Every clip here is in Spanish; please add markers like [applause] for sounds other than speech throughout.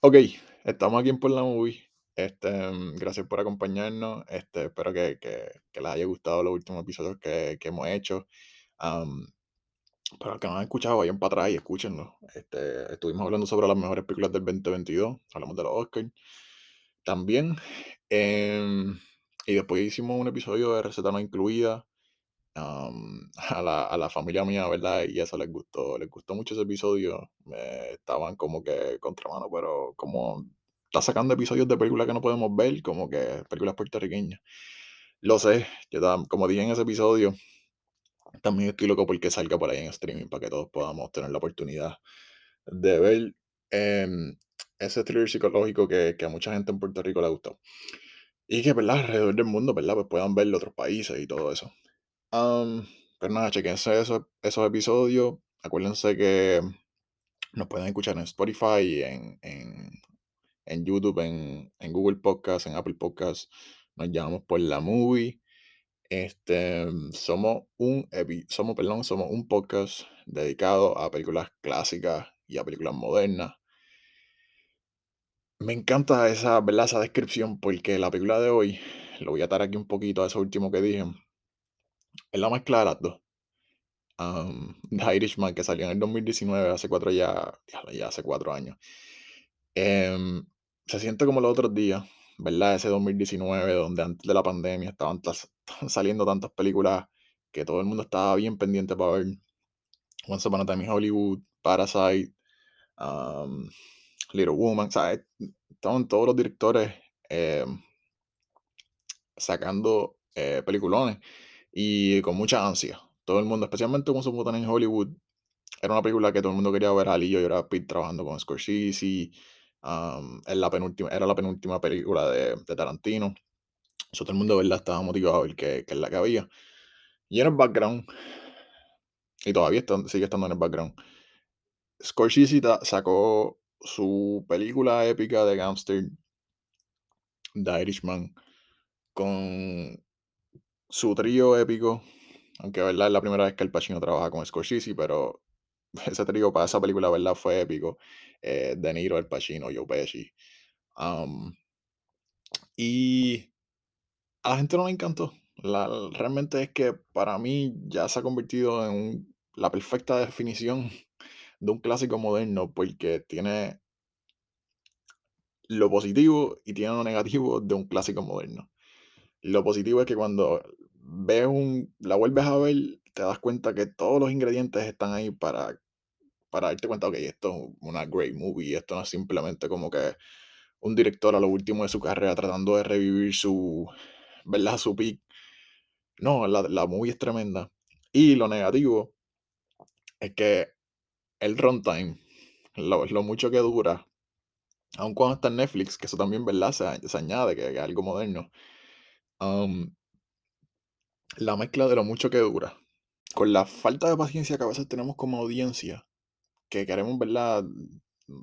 Ok, estamos aquí en Por la Movie. Este, mm, gracias por acompañarnos. Este, espero que, que- que les haya gustado los últimos episodios que, que hemos hecho. Am, para los que no han escuchado, vayan para atrás y escúchenlo. Este, estuvimos hablando sobre las mejores películas del 2022. Hablamos de los Oscars también. Em, y después hicimos un episodio de Receta No Incluida. Am, [laughs] a, la, a la familia mía, ¿verdad? Y eso les gustó. Les gustó mucho ese episodio. Eh, estaban como que contramano, pero como está sacando episodios de películas que no podemos ver, como que películas puertorriqueñas. Lo sé, yo como dije en ese episodio, también estoy loco porque salga por ahí en streaming para que todos podamos tener la oportunidad de ver em, ese thriller psicológico que, que a mucha gente en Puerto Rico le gustó. Y que, ¿verdad? Alrededor del mundo, ¿verdad? Pues puedan verlo otros países y todo eso. Am, pero nada, chequense esos, esos episodios. Acuérdense que nos pueden escuchar en Spotify, en, en, en YouTube, en, en Google Podcast, en Apple Podcast. Nos llamamos por la movie. Este, somos un somos, perdón, somos un podcast dedicado a películas clásicas y a películas modernas. Me encanta esa, ¿verdad? esa descripción porque la película de hoy, lo voy a atar aquí un poquito a eso último que dije, es la mezcla de las dos. um, [laughs] The Irishman, que salió en el 2019, hace cuatro ya, ya, hace cuatro años. Em, se siente como los otros días, ¿verdad? Ese 2019, donde antes de la pandemia [laughs] estaban saliendo tantas películas que todo el mundo estaba bien pendiente para ver. Once Upon a Time in Hollywood, Parasite, um, Little Woman, ¿sabes? Estaban todos los directores em, sacando eh, peliculones y con mucha ansia. Todo el mundo, especialmente a Time in Hollywood, era una película que todo el mundo quería ver a Leo y Brad Pitt trabajando con Scorsese. am, en la penúltima, era la penúltima película de, de Tarantino. So, todo el mundo, ¿verdad? Estaba motivado a ver qué, qué es la que había. Y en el background, y todavía está- sigue estando en el background, Scorsese sacó su película épica de gangster, The Irishman, con su trío épico, aunque verdad es la primera vez que el Pacino trabaja con Scorsese, pero [laughs] ese trío para esa película, ¿verdad? Fue épico. Eh, De Niro, El Pacino, Joe Pesci. Y a la gente no le encantó. La, realmente es que para mí ya se ha convertido en la perfecta definición [laughs] de un clásico moderno porque tiene lo positivo y tiene lo negativo de un clásico moderno. Lo positivo es que cuando ves un, la vuelves a ver, te das cuenta que todos los ingredientes están ahí para, para darte cuenta, ok, esto es una great movie, esto no es simplemente como que un director a lo último de su carrera tratando de revivir su, ¿verdad? Su peak. No, la, la movie es tremenda. Y lo negativo es que el runtime, lo, lo mucho que dura, aun cuando está en Netflix, que eso también, ¿verdad? Se añade, que, que es algo moderno. um, la mezcla de lo mucho que dura, con la falta de paciencia que a veces tenemos como audiencia, que queremos, ¿verdad?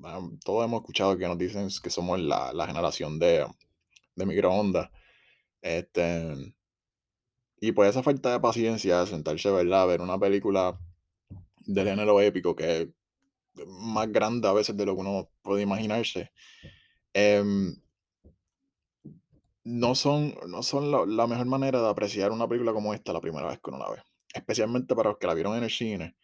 Ah, Todos hemos escuchado que nos dicen que somos la, la generación de, de microondas. Este, y pues esa falta de paciencia, sentarse, ¿verdad? A ver una película del género épico que es más grande a veces de lo que uno puede imaginarse. em, no son, no son la, mejor manera de apreciar una película como esta la primera vez que uno la ve. Especialmente para los que la vieron en el cine.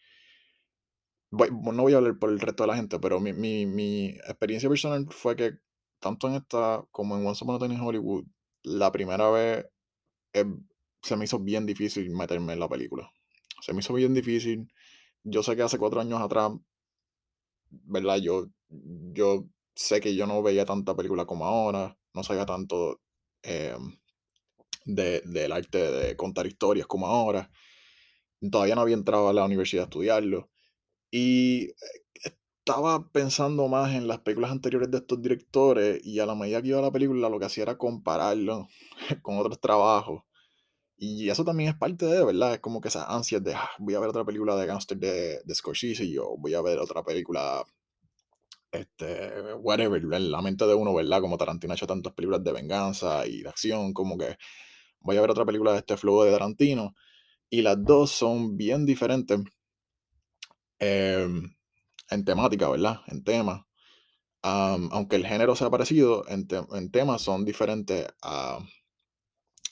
Voy- no voy a hablar por el resto de la gente, pero mi, mi, mi experiencia personal fue que tanto en esta como en Once Upon a Time in Hollywood, la primera vez eh, se me hizo bien difícil meterme en la película. Se me hizo bien difícil. Yo sé que hace cuatro años atrás ¿verdad? Yo, yo sé que yo no veía tanta película como ahora, no sabía tanto eh, de- del arte de contar historias como ahora. Todavía no había entrado a la universidad a estudiarlo. Y eh, estaba pensando más en las películas anteriores de estos directores y a la medida que iba la película lo que hacía era compararlo [laughs] con otros trabajos. Y eso también es parte de, ¿verdad? Es como que esas ansias de, "Ah, voy a ver otra película de gangster de, de Scorsese y yo voy a ver otra película este, whatever, la mente de uno, ¿verdad? Como Tarantino ha hecho tantas películas de venganza y de acción, como que voy a ver otra película de este flow de Tarantino. Y las dos son bien diferentes em, en temática, ¿verdad? En tema. am, aunque el género sea parecido, en, te- en temas son diferentes a,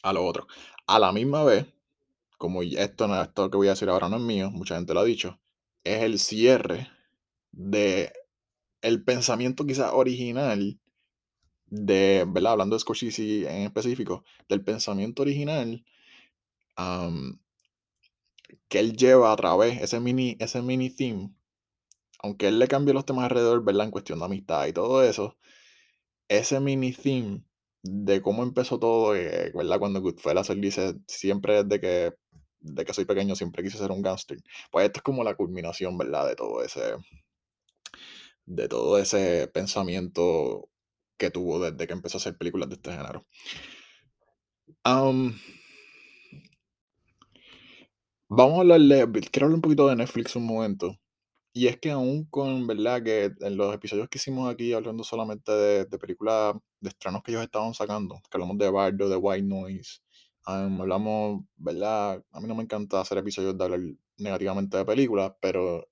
a lo otro. A la misma vez, como esto, esto que voy a decir ahora no es mío, mucha gente lo ha dicho, es el cierre de el pensamiento quizás original de, ¿verdad? Hablando de Scorsese en específico, del pensamiento original que él lleva a través, ese mini, ese mini theme, aunque él le cambie los temas alrededor, ¿verdad? En cuestión de amistad y todo eso, ese mini theme de cómo empezó todo, eh, ¿verdad? Cuando Goodfellas él dice, siempre desde que, de que soy pequeño, siempre quise ser un gángster. Pues esto es como la culminación, ¿verdad? De todo ese, de todo ese pensamiento que tuvo desde que empezó a hacer películas de este género. Am, vamos a hablar de, quiero hablar un poquito de Netflix un momento. Y es que aún con, ¿verdad? Que en los episodios que hicimos aquí, hablando solamente de, películas, de estrenos que ellos estaban sacando, que hablamos de Bardo, de White Noise, am, hablamos, ¿verdad? A mí no me encanta hacer episodios de hablar negativamente de películas, pero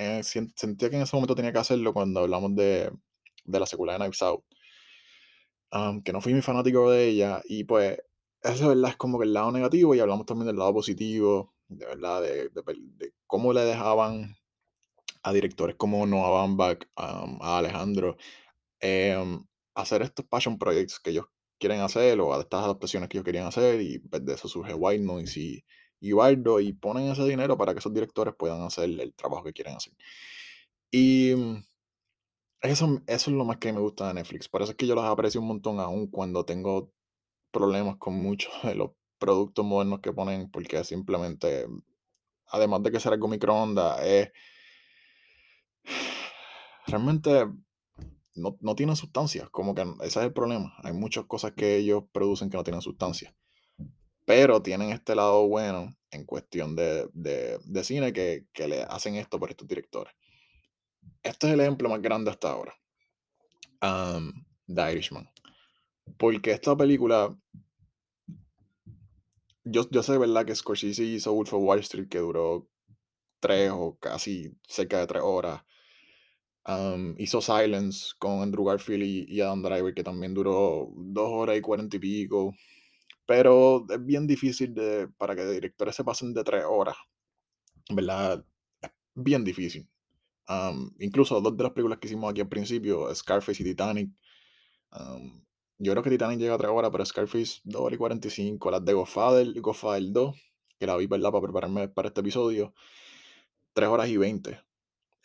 eh, sentía que en ese momento tenía que hacerlo cuando hablamos de, de la secuela de Knives Out. am, que no fui muy fanático de ella, y pues, eso, ¿verdad? Es como que el lado negativo, y hablamos también del lado positivo, de verdad, de, de de cómo le dejaban a directores como Noah Baumbach, am, a Alejandro, em, hacer estos passion projects que ellos quieren hacer o a estas adaptaciones que ellos querían hacer y pues, de eso surge White Noise y, y Bardo y ponen ese dinero para que esos directores puedan hacer el trabajo que quieren hacer. Y mm, eso, eso es lo más que me gusta de Netflix. Por eso es que yo los aprecio un montón aún cuando tengo problemas con muchos [laughs] de los productos modernos que ponen porque simplemente, además de que ser algo microondas, es [sighs] realmente no, no tienen sustancia, como que ese es el problema. Hay muchas cosas que ellos producen que no tienen sustancia, pero tienen este lado bueno en cuestión de, de- de cine que, que le hacen esto por estos directores. Este es el ejemplo más grande hasta ahora, um, The Irishman. Porque esta película, yo, yo sé, ¿verdad? Que Scorsese hizo Wolf of Wall Street, que duró tres o casi cerca de tres horas. Hizo Silence con Andrew Garfield y Adam Driver, que también duró dos horas y cuarenta y pico. Pero es bien difícil de, para que directores se pasen de tres horas, ¿verdad? Es bien difícil. Am, incluso dos de las películas que hicimos aquí al principio, Scarface y Titanic. am, yo creo que Titanic llega a tres horas, pero Scarface 2 horas y 45. Las de Godfather, Godfather 2, que la vi, ¿verdad? Para prepararme para este episodio, 3 horas y 20.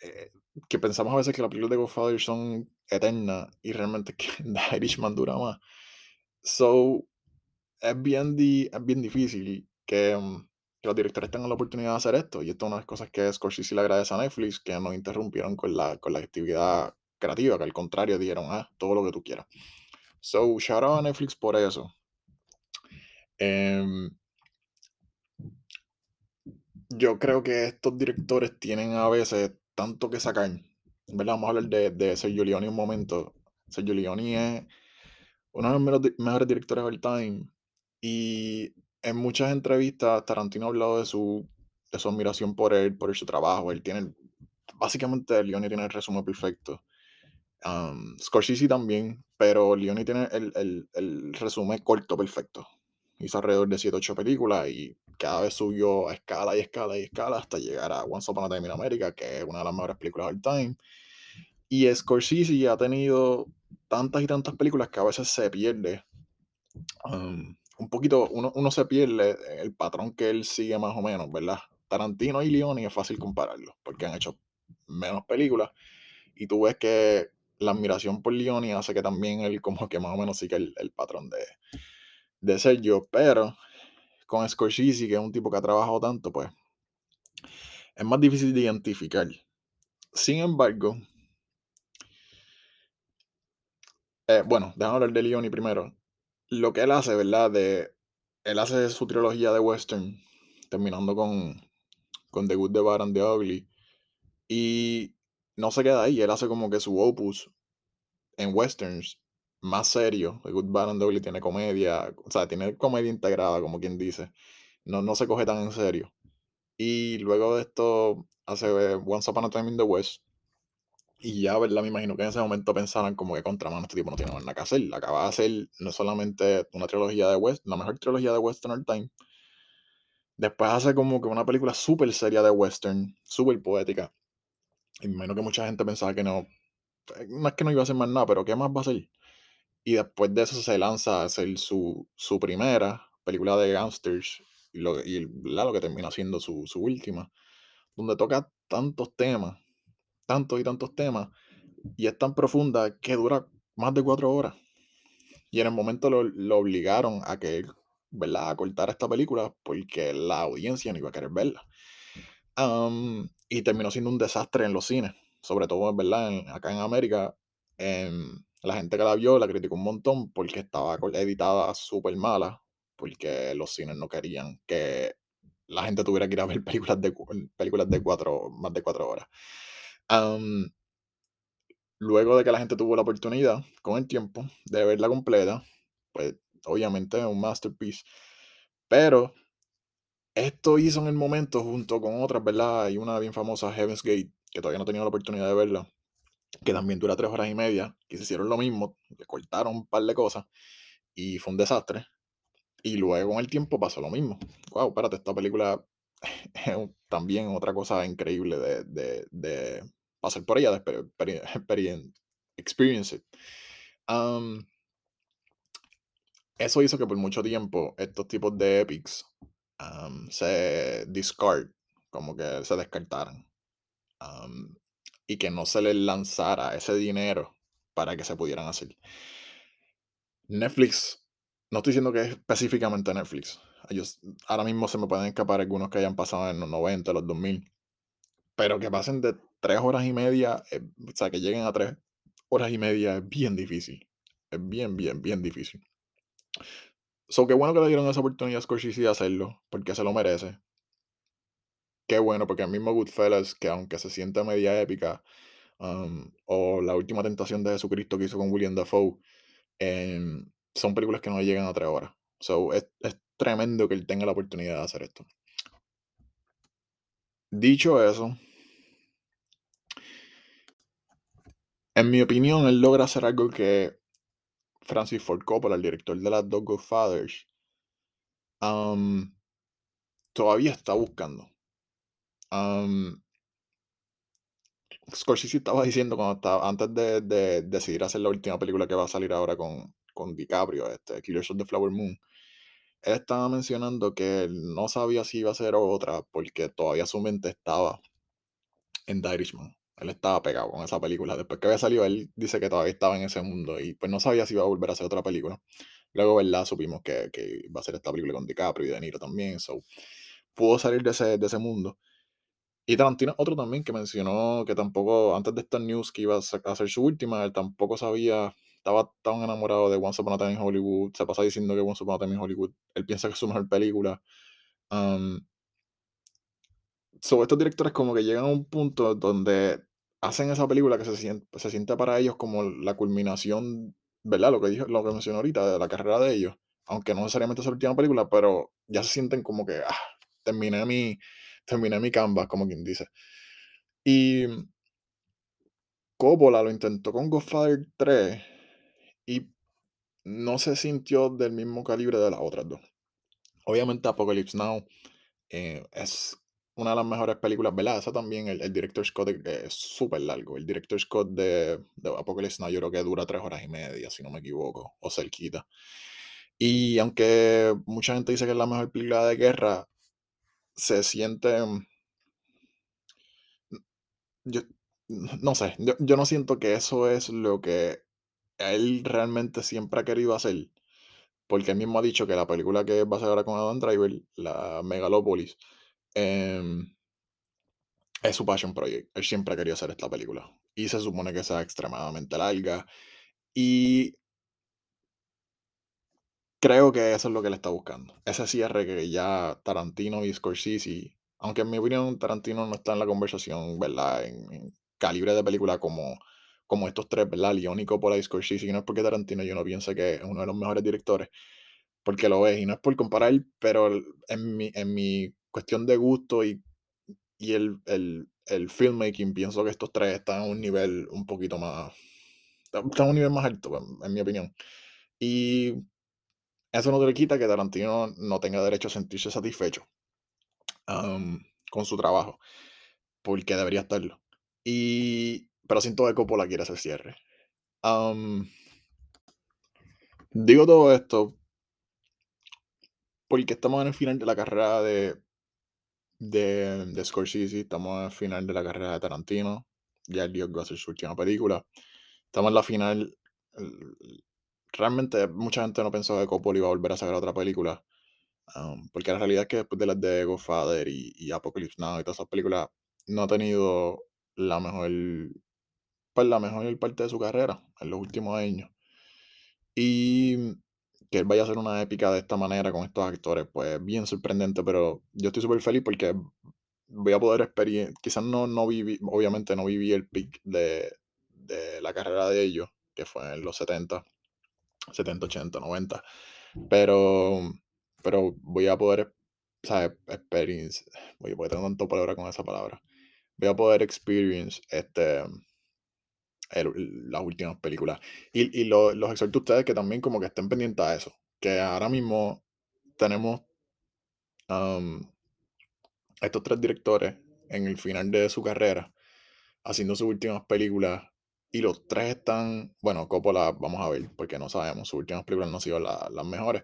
Eh, que pensamos a veces que las películas de Godfather son eternas y realmente [laughs] que The Irishman dura más. So, es bien, di- es bien difícil que, mm, que los directores tengan la oportunidad de hacer esto. Y esto es una de las cosas que Scorsese le agradece a Netflix, que nos interrumpieron con la, con la actividad creativa, que al contrario dijeron, ah, todo lo que tú quieras. So, shout out a Netflix por eso. Em, yo creo que estos directores tienen a veces tanto que sacar. ¿Verdad? Vamos a hablar de, de Sergio Leone un momento. Sergio Leone es uno de los mejores directores all time. Y en muchas entrevistas Tarantino ha hablado de su, de su admiración por él, por su trabajo. Él tiene, básicamente Leone tiene el resumen perfecto. Um, Scorsese también, pero Leone tiene el, el, el resumen corto perfecto. Hizo alrededor de 7 8 películas y cada vez subió a escala y escala y escala hasta llegar a Once Upon a Time in America, que es una de las mejores películas all time. Y Scorsese ha tenido tantas y tantas películas que a veces se pierde. um, un poquito, uno, uno se pierde el patrón que él sigue más o menos, ¿verdad? Tarantino y Leone es fácil compararlos, porque han hecho menos películas. Y tú ves que la admiración por Leone hace que también él como que más o menos siga el, el patrón de, de Sergio. Pero con Scorsese, que es un tipo que ha trabajado tanto, pues es más difícil de identificar. Sin embargo, eh, bueno, déjame hablar de Leone primero. Lo que él hace, ¿verdad? De, él hace su trilogía de western, terminando con, con The Good, The Bad and The Ugly. Y no se queda ahí, él hace como que su opus en westerns más serio. The Good, Bad and The Ugly tiene comedia, o sea, tiene comedia integrada, como quien dice. No, no se coge tan en serio. Y luego de esto hace Once Upon a Time in the West, Y ya, ¿verdad? Me imagino que en ese momento pensaran como que contra mano este tipo no tiene nada que hacer. Acaba de hacer no solamente una trilogía de West, la mejor trilogía de Western all time. Después hace como que una película súper seria de Western, súper poética. Y me imagino que mucha gente pensaba que no, eh, no es que no iba a hacer más nada, pero ¿qué más va a hacer? Y después de eso se lanza a hacer su, su primera película de gangsters y lo, y, lo que termina siendo su, su última, donde toca tantos temas, tantos y tantos temas, y es tan profunda que dura más de cuatro horas. Y en el momento lo, lo obligaron a que, ¿verdad? A cortar esta película porque la audiencia no iba a querer verla. Am, y terminó siendo un desastre en los cines, sobre todo, ¿verdad? En- acá en América, em, la gente que la vio la criticó un montón porque estaba editada súper mala, porque los cines no querían que la gente tuviera que ir a ver [laughs] películas de, cu- películas de cuatro, más de cuatro horas. Luego de que la gente tuvo la oportunidad, con el tiempo, de verla completa, pues obviamente es un masterpiece, pero esto hizo en el momento junto con otras, ¿verdad? Hay una bien famosa, Heaven's Gate, que todavía no he tenido la oportunidad de verla, que también dura tres horas y media, que se hicieron lo mismo, le cortaron un par de cosas y fue un desastre. Y luego con el tiempo pasó lo mismo. Wow, espérate, esta película [laughs] también otra cosa increíble de, de, de pasar por ella, de exper- exper- [laughs] experien- experience. Um, eso hizo que por mucho tiempo estos tipos de epics um, se discard, como que se descartaran. um, y que no se les lanzara ese dinero para que se pudieran hacer. Netflix, no estoy diciendo que es específicamente Netflix. Ellos, ahora mismo se me pueden escapar algunos que hayan pasado en los 90, los 2000, pero que pasen de tres horas y media, eh, o sea, que lleguen a tres horas y media es bien difícil. Es bien, bien, bien difícil. So, qué bueno que le dieron esa oportunidad a Scorsese de hacerlo, porque se lo merece. Qué bueno, porque el mismo Goodfellas, que aunque se sienta media épica, um, o La Última Tentación de Jesucristo que hizo con William Dafoe, em, son películas que no llegan a tres horas. So, es, es tremendo que él tenga la oportunidad de hacer esto. Dicho eso, en mi opinión, él logra hacer algo que Francis Ford Coppola, el director de las dos Godfathers, um, todavía está buscando. Scorsese estaba diciendo cuando estaba, antes de, de decidir hacer la última película que va a salir ahora con, con DiCaprio, este, Killers of the Flower Moon, él estaba mencionando que él no sabía si iba a ser otra porque todavía su mente estaba en The Irishman. Él estaba pegado con esa película. Después que había salido, él dice que todavía estaba en ese mundo y pues no sabía si iba a volver a hacer otra película. Luego, ¿verdad? Supimos que, que iba a ser esta película con DiCaprio y De Niro también. So, pudo salir de ese, de ese mundo. Y Tarantino, otro también que mencionó que tampoco, antes de esta news que iba a hacer su última, él tampoco sabía, estaba tan enamorado de Once Upon a Time in Hollywood, se pasa diciendo que Once Upon a Time in Hollywood, él piensa que es su mejor película. Um, so, estos directores como que llegan a un punto donde hacen esa película que se siente, se siente para ellos como la culminación, ¿verdad? Lo que dijo, lo que mencionó ahorita de la carrera de ellos, aunque no necesariamente es su última película, pero ya se sienten como que, ah, terminé mi, terminé mi canvas, como quien dice. Y Coppola lo intentó con Godfather 3 y no se sintió del mismo calibre de las otras dos. Obviamente Apocalypse Now eh, es una de las mejores películas, ¿verdad? Esa también, el, el director Scott es súper largo. El director Scott de, de Apocalypse Now yo creo que dura tres horas y media, si no me equivoco, o cerquita. Y aunque mucha gente dice que es la mejor película de guerra, se siente... Yo, no sé, yo, yo no siento que eso es lo que él realmente siempre ha querido hacer. Porque él mismo ha dicho que la película que va a hacer ahora con Adam Driver, la Megalopolis, em, es su passion project. Él siempre ha querido hacer esta película. Y se supone que sea extremadamente larga. Y creo que eso es lo que él está buscando. Ese cierre que ya Tarantino y Scorsese, aunque en mi opinión Tarantino no está en la conversación, ¿verdad? En, en calibre de película como, como estos tres, ¿verdad? León y Coppola y Scorsese. Y no es porque Tarantino yo no piense que es uno de los mejores directores, porque lo es. Y no es por comparar, pero en mi, en mi cuestión de gusto y, y el, el, el filmmaking, pienso que estos tres están a un nivel un poquito más. Están a un nivel más alto, en, mi opinión. Y eso no te le quita que Tarantino no tenga derecho a sentirse satisfecho con su trabajo, porque debería estarlo. Y, pero siento que Coppola quiere hacer cierre. digo todo esto porque estamos en el final de la carrera de, de, de Scorsese, estamos en el final de la carrera de Tarantino, ya el Dios va a hacer su última película. Estamos en la final. Realmente mucha gente no pensó que Coppola iba a volver a sacar otra película. porque la realidad es que después de las de Godfather y, y Apocalypse Now y todas esas películas, no ha tenido la mejor, pues la mejor parte de su carrera en los últimos años. Y que él vaya a hacer una épica de esta manera con estos actores, pues bien sorprendente, pero yo estoy súper feliz porque voy a poder experienciar, quizás no, no viví, obviamente no viví el peak de, de la carrera de ellos, que fue en los 70, 70, 80, 90, pero, pero voy a poder, ¿sabes? Experience, voy a tener tanto palabra con esa palabra, voy a poder experience este las últimas películas. Y, y los exhorto a ustedes que también como que estén pendientes a eso. Que ahora mismo tenemos estos tres directores en el final de su carrera haciendo sus últimas películas y los tres están, bueno, Coppola vamos a ver porque no sabemos, sus últimas películas no han sido las mejores,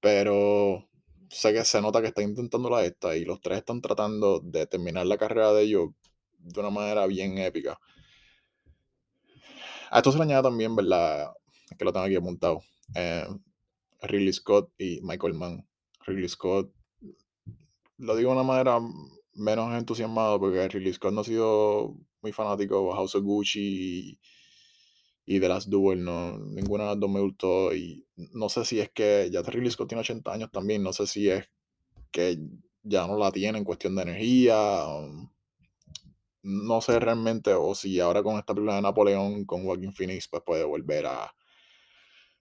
pero sé que se nota que está intentando la esta y los tres están tratando de terminar la carrera de ellos de una manera bien épica. A esto se le añade también, ¿verdad? Que lo tengo aquí apuntado. Eh, Ridley Scott y Michael Mann. Ridley Scott, lo digo de una manera menos entusiasmado porque Ridley Scott no ha sido muy fanático de House of Gucci y, de las Duel. No, ninguna de las dos me gustó. Y no sé si es que ya Ridley Scott tiene 80 años también. No sé si es que ya no la tiene en cuestión de energía. Um, no sé realmente, o si ahora con esta película de Napoleón, con Joaquin Phoenix, pues puede volver a,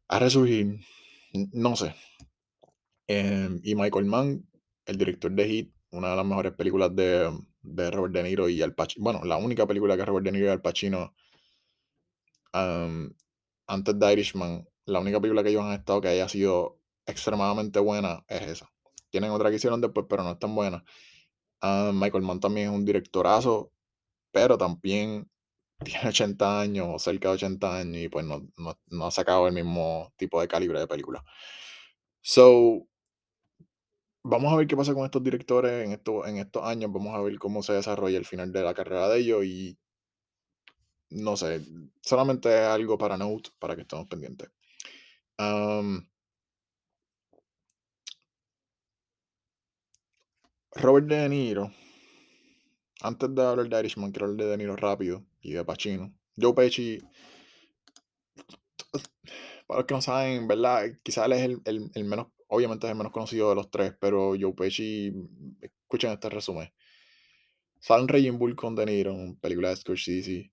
a resurgir. No sé. Em, y Michael Mann, el director de Hit, una de las mejores películas de, de Robert De Niro y Al Pacino. Bueno, la única película que Robert De Niro y Al Pacino antes de Irishman, la única película que ellos han estado que haya sido extremadamente buena es esa. Tienen otra que hicieron después, pero no es tan buena. Michael Mann también es un directorazo pero también tiene 80 años o cerca de 80 años y pues no, no, ha sacado el mismo tipo de calibre de película. So, vamos a ver qué pasa con estos directores en, esto, en estos años, vamos a ver cómo se desarrolla el final de la carrera de ellos y no sé, solamente algo para note, para que estemos pendientes. Robert De Niro antes de hablar de Irishman, quiero hablar de Niro rápido y de Pacino. Joe Pesci, para los que no saben, ¿verdad? Quizás él es el, menos, obviamente es el menos conocido de los tres, pero Joe Pesci, escuchen este resumen. Sale en Raging Bull con De Niro, película de Scorsese.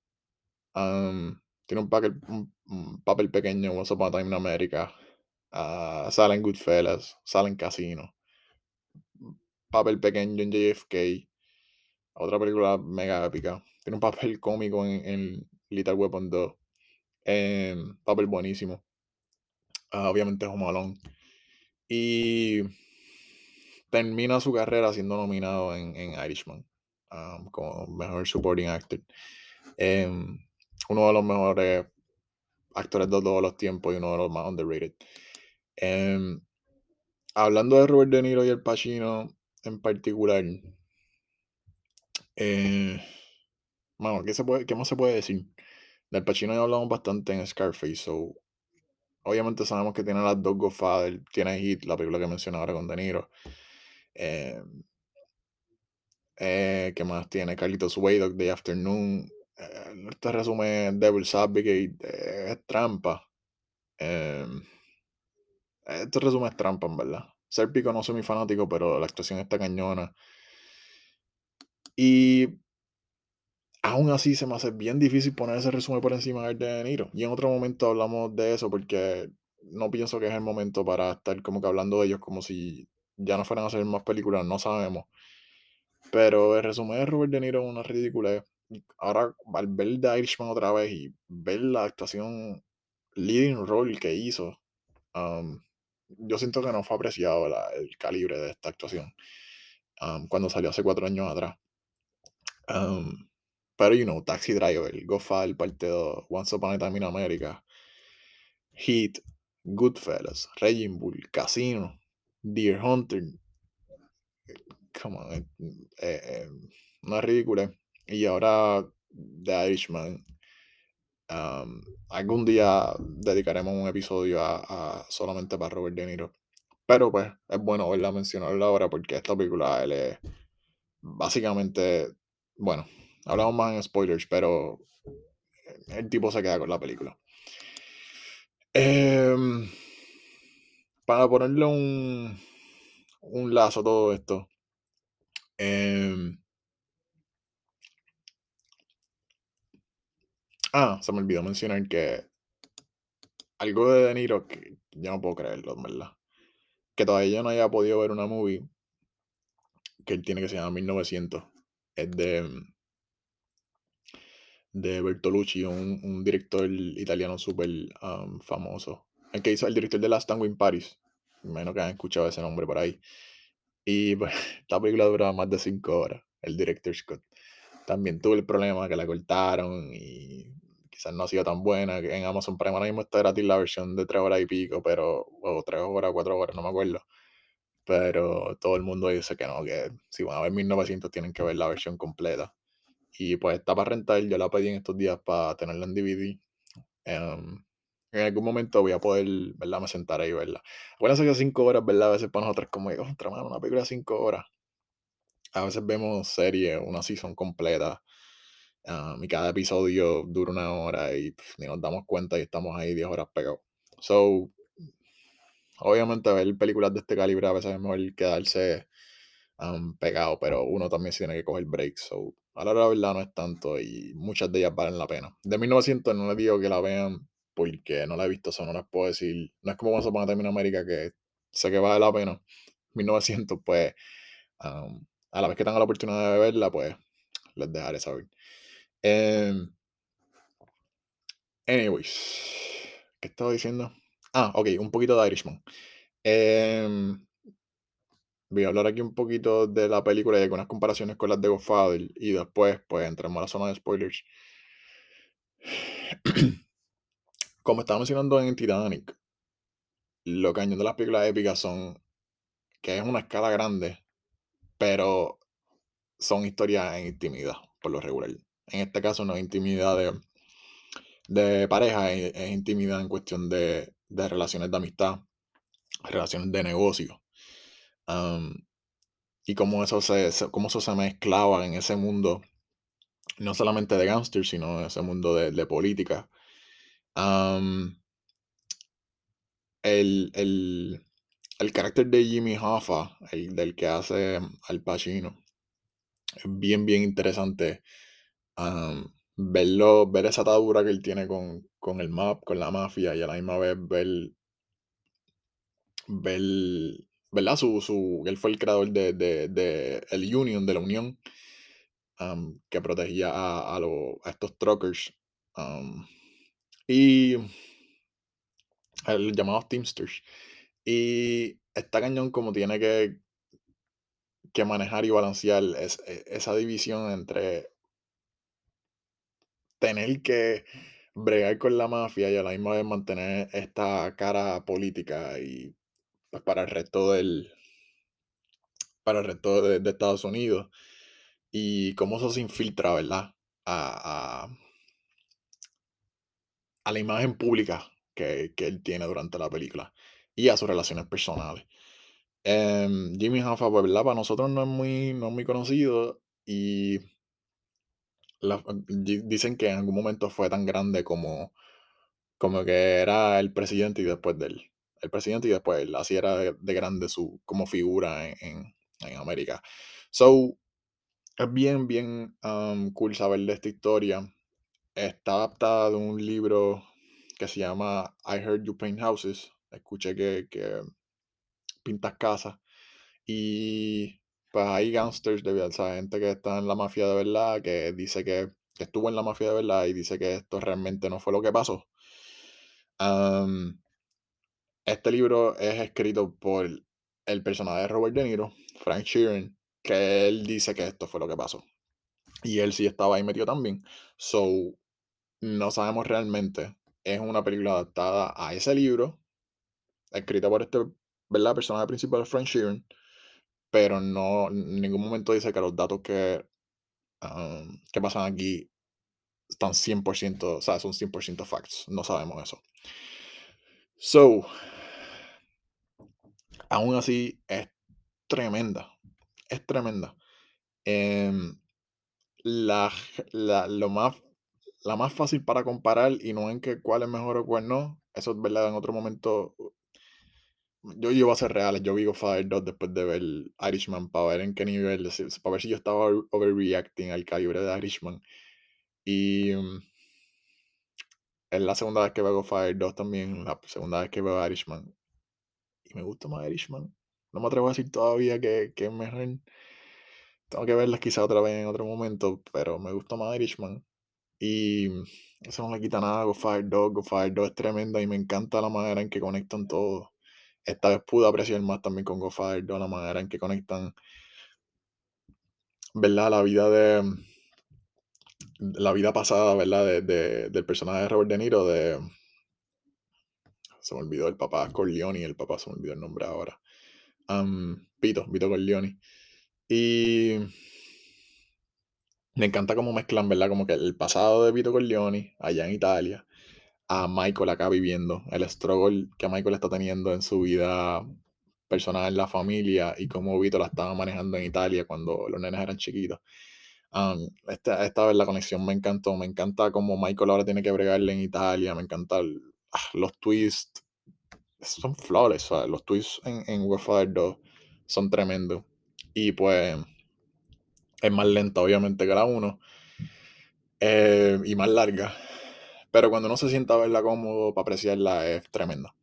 Um, tiene un papel, un, papel pequeño en Once Upon a Time in America. Uh, sale Goodfellas, sale Casino. Papel pequeño en JFK otra película mega épica. Tiene un papel cómico en, Little Weapon 2. Em, papel buenísimo. Ah, obviamente es Home Alone. Y termina su carrera siendo nominado en, Irishman um, como mejor supporting actor. Em, uno de los mejores actores de todos los tiempos y uno de los más underrated. Em, hablando de Robert De Niro y el Pacino en particular, eh, ¿qué, se puede, ¿qué más se puede decir? Del Pacino ya hablamos bastante en Scarface, so obviamente sabemos que tiene las dos Godfather, tiene Hit, la película que mencioné ahora con De Niro. Eh, eh, ¿Qué más tiene? Carlitos Way, Dog Day Afternoon. Eh, este resumen Devil's Advocate es trampa. este resumen es trampa, en verdad. Serpico no soy mi fanático, pero la actuación está cañona. Y aún así se me hace bien difícil poner ese resumen por encima del de Niro. Y en otro momento hablamos de eso porque no pienso que es el momento para estar como que hablando de ellos como si ya no fueran a hacer más películas, no sabemos. Pero el resumen de Robert De Niro es una ridícula. Ahora, al ver The Irishman otra vez y ver la actuación leading role que hizo, um, yo siento que no fue apreciado el calibre de esta actuación cuando salió hace cuatro años atrás. Um, pero, you know, Taxi Driver, Godfather, parte 2, Once Upon a Time in America, Heat, Goodfellas, Raging Bull, Casino, Deer Hunter, come on, eh, eh, una ridícula. Y ahora The Irishman. Um, algún día dedicaremos un episodio a, a solamente para Robert De Niro. Pero pues es bueno verla mencionarla ahora porque esta película él es básicamente, bueno, hablamos más en spoilers, pero el tipo se queda con la película. Em, para ponerle un, un lazo a todo esto, em, ah, se me olvidó mencionar que algo de De Niro que yo no puedo creerlo, en verdad. Que todavía no haya podido ver una movie que él tiene que se llama 1900. Es de, de Bertolucci, un, un director italiano súper um, famoso. El que hizo el director de Last Tango in Paris. Menos que han escuchado ese nombre por ahí. Y pues, [laughs] esta película dura más de 5 horas, el director Scott. También tuve el problema que la cortaron y quizás no ha sido tan buena. En Amazon Prime ahora mismo está gratis la versión de 3 horas y pico, pero, o 3 horas, 4 horas, no me acuerdo. Pero todo el mundo dice que no, que si van a ver 1900 tienen que ver la versión completa. Y pues está para rentar, yo la pedí en estos días para tenerla en DVD. Em, en algún momento voy a poder, ¿verdad? Me sentar ahí y verla. Acuérdense que 5 horas, ¿verdad? A veces para nosotros como, otra mano, una película de 5 horas. A veces vemos series, una season completa. um, y cada episodio dura una hora y pff, ni nos damos cuenta y estamos ahí 10 horas pegados. So, obviamente ver películas de este calibre a veces es mejor quedarse um, pegado, pero uno también se tiene que coger breaks. So, a la hora la verdad no es tanto y muchas de ellas valen la pena. De 1900 no les digo que la vean porque no la he visto, eso no les puedo decir. No es como Once Upon a Time in America que sé que vale la pena. 1900 pues um, a la vez que tenga la oportunidad de verla pues les dejaré saber. Em, anyways, ¿qué estaba diciendo? Ah, ok, un poquito de Irishman. Em, voy a hablar aquí un poquito de la película y algunas comparaciones con las de Godfather y después pues entremos a la zona de spoilers. [clears throat] Como estaba mencionando en Titanic, lo cañón de las películas épicas son que es una escala grande, pero son historias en intimidad, por lo regular. En este caso no es intimidad de, de pareja, es intimidad en cuestión de, de relaciones de amistad, relaciones de negocio. Um, y cómo eso se, cómo eso se mezclaba en ese mundo, no solamente de gangsters, sino en ese mundo de, de política. Um, el, el, el carácter de Jimmy Hoffa, el del que hace Al Pacino, es bien, bien interesante um, verlo, ver esa atadura que él tiene con, con el MAP, con la mafia, y a la misma vez ver, ver ¿verdad? Su, su, él fue el creador de, de, de el Union, de la Unión, um, que protegía a, a, lo- estos truckers. um, y los llamados Teamsters. Y está cañón como tiene que, que manejar y balancear e- esa división entre tener que bregar con la mafia y a la misma vez mantener esta cara política y pues, para el resto del para el resto de, de Estados Unidos y cómo eso se infiltra, ¿verdad? A, a- a la imagen pública que, que él tiene durante la película y a sus relaciones personales. Em, Jimmy Hoffa, pues, ¿verdad? Para nosotros no es muy, no es muy conocido y dicen que en algún momento fue tan grande como, como que era el presidente y después de él. El presidente y después él. Así era de, de grande su como figura en, en, en América. So, es bien, bien um, cool saber de esta historia. Está adaptada de un libro que se llama I Heard You Paint Houses. Escuché que, que pintas casas. Y pues hay gangsters de verdad, o gente que está en la mafia de verdad, que dice que, estuvo en la mafia de verdad y dice que esto realmente no fue lo que pasó. Este libro es escrito por el personaje de Robert De Niro, Frank Sheeran, que él dice que esto fue lo que pasó. Y él sí estaba ahí metido también. So, no sabemos realmente. Es una película adaptada a ese libro, escrita por este, ¿verdad? Personaje principal, Frank Sheeran, pero no, en ningún momento dice que los datos que, um, que pasan aquí están 100%, o sea, son 100% facts. No sabemos eso. So, aún así es tremenda. Es tremenda. Em, la, la, lo más, la más fácil para comparar y no en que cuál es mejor o cuál no, eso es verdad en otro momento. Yo iba a ser reales, yo vi Godfather 2 después de ver Irishman para ver en qué nivel, para ver si yo estaba overreacting al calibre de Irishman. Y mm, es la segunda vez que veo Godfather 2 también, la segunda vez que veo Irishman. Y me gusta más Irishman. No me atrevo a decir todavía que, que es mejor. Tengo que verlas quizá otra vez en otro momento, pero me gusta más Irishman. Y eso no le quita nada a Godfather 2. Godfather 2 es tremenda y me encanta la manera en que conectan todo. Esta vez pude apreciar más también con Godfather 2 la manera en que conectan, ¿verdad? La vida de... La vida pasada, ¿verdad? De, de- del personaje de Robert De Niro, de... Se me olvidó el papá Corleone, el papá se me olvidó el nombre ahora. Am, Vito, Vito Corleone. Y me encanta cómo mezclan, ¿verdad? Como que el pasado de Vito Corleone, allá en Italia, a Michael acá viviendo, el struggle que Michael está teniendo en su vida personal, en la familia, y cómo Vito la estaba manejando en Italia cuando los nenes eran chiquitos. Um, esta, esta vez la conexión me encantó, me encanta cómo Michael ahora tiene que bregarle en Italia, me encanta el- ah, los twists, son flawless, o sea, los twists en, en Godfather 2 son tremendos. Y pues es más lenta, obviamente, que la 1. eh, y más larga. Pero cuando uno se sienta a verla cómodo para apreciarla es tremenda.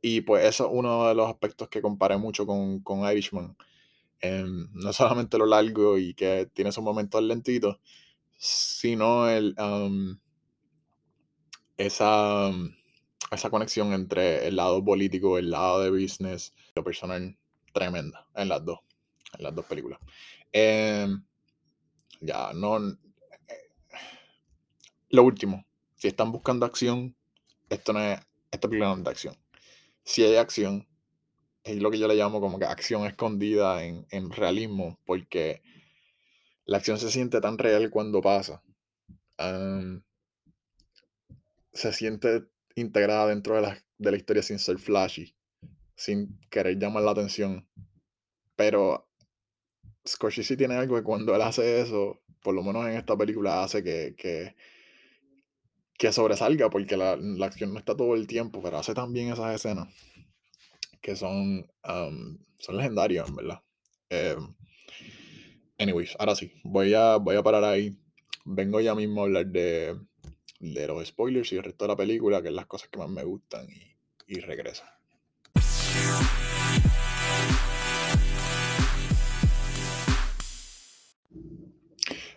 Y pues eso es uno de los aspectos que comparé mucho con, con Irishman. Em, no solamente lo largo y que tiene sus momentos lentitos, sino el, um, esa, esa conexión entre el lado político, el lado de business, lo personal, tremenda en las dos, en las dos películas. Em, ya, no. Lo último, si están buscando acción, esto no es, esta película no es de acción. Si hay acción, es lo que yo le llamo como que acción escondida en, en realismo, porque la acción se siente tan real cuando pasa. Am, se siente integrada dentro de la, de la historia sin ser flashy, sin querer llamar la atención. Pero Scorsese tiene algo que cuando él hace eso, por lo menos en esta película, hace que, que, que sobresalga, porque la, la acción no está todo el tiempo, pero hace también esas escenas que son, am, son legendarias, en verdad. Em, anyways, ahora sí, voy a, voy a parar ahí. Vengo ya mismo a hablar de, de los spoilers y el resto de la película, que es las cosas que más me gustan, y, y regreso.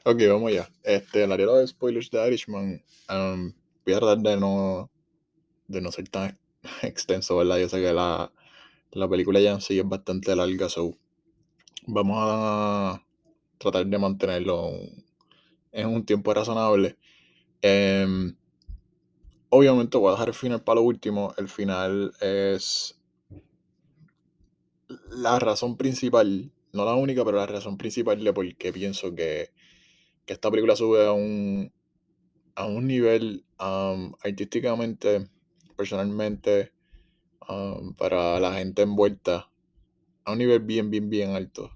Ok, vamos ya. Este, el área de spoilers de Irishman, am, voy a tratar de no, de no ser tan [laughs] extenso, ¿verdad? Yo sé que la, la película ya en sí es bastante larga, so vamos a tratar de mantenerlo en un tiempo razonable. Em, obviamente voy a dejar el final para lo último. El final es la razón principal, no la única, pero la razón principal de por qué pienso que, que esta película sube a un, a un nivel um, artísticamente, personalmente, para la gente envuelta, a un nivel bien, bien, bien alto.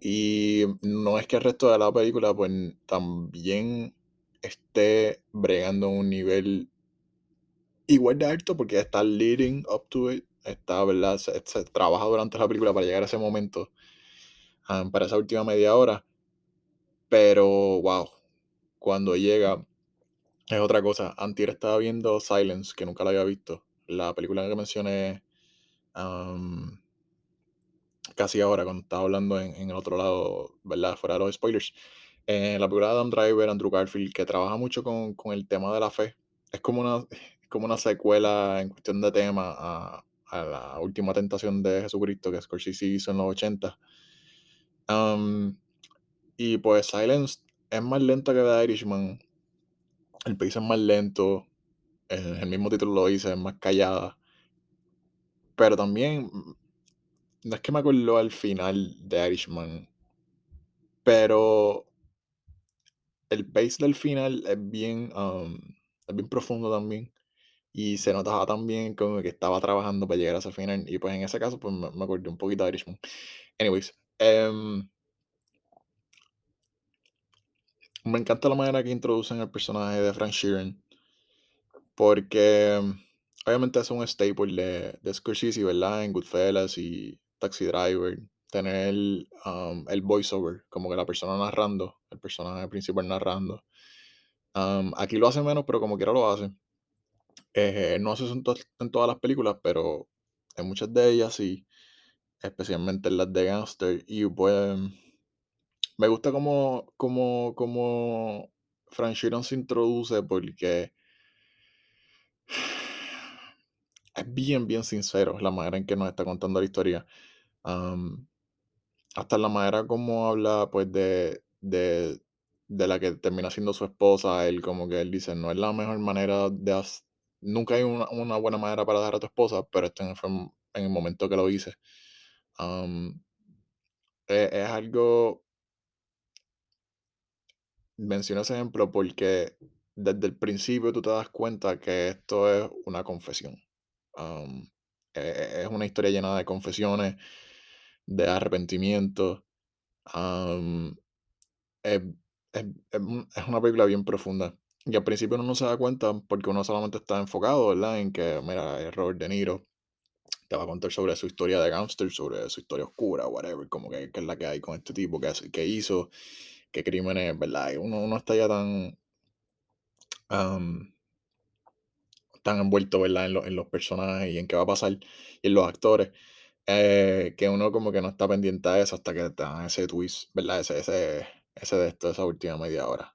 Y no es que el resto de la película pues también esté bregando a un nivel igual de alto porque está leading up to it, está, ¿verdad? Se, trabaja durante la película para llegar a ese momento, para esa última media hora, pero wow, cuando llega es otra cosa. Antier estaba viendo Silence, que nunca la había visto, la película que mencioné um, casi ahora, cuando estaba hablando en, en el otro lado, ¿verdad? Fuera de los spoilers. En la película de Adam Driver, Andrew Garfield, que trabaja mucho con, con el tema de la fe. Es como una, es como una secuela en cuestión de tema a, a la última tentación de Jesucristo que Scorsese hizo en los 80. Um, y pues Silence es más lenta que The Irishman. El pace es más lento. El, el mismo título lo dice, es más callada. Pero también, mm, no es que me acuerdo al final de Irishman. Pero el pace del final es bien, um, es bien profundo también. Y se notaba también como que estaba trabajando para llegar a ese final. Y pues en ese caso, pues me, me acordé un poquito de Irishman. Anyways, em, me encanta la manera que introducen el personaje de Frank Sheeran. Porque obviamente es un staple de, de Scorsese, ¿verdad? En Goodfellas y Taxi Driver. Tener um, el voiceover, como que la persona narrando, el personaje principal narrando. Um, aquí lo hace menos, pero como quiera lo hace. Eh, no hace eso en, en todas las películas, pero en muchas de ellas sí, especialmente en las de Gangster. Y pues me gusta como, como, como Frank se introduce porque es bien, bien sincero la manera en que nos está contando la historia. Am, hasta la manera como habla, pues, de, de, de la que termina siendo su esposa, él como que él dice, no es la mejor manera de nunca hay una, una buena manera para dejar a tu esposa, pero este fue en el momento que lo hice. Am, e- es, algo, menciono ese ejemplo porque desde el principio tú te das cuenta que esto es una confesión. Am, e- e- es una historia llena de confesiones, de arrepentimiento. am, es, es- es un- es una película bien profunda. Y al principio uno no se da cuenta porque uno solamente está enfocado. En que, mira, Robert De Niro, te va a contar sobre su historia de gangster, sobre su historia oscura, whatever, como que, que es la que hay con este tipo, que, que hizo, qué crímenes, ¿verdad? Uno, uno está ya tan, tan envuelto, ¿verdad? En, lo- en los personajes y en qué va a pasar y en los actores, eh, que uno como que no está pendiente a eso hasta que te dan ese twist, ¿verdad? Ese, ese, ese de esto, esa última media hora.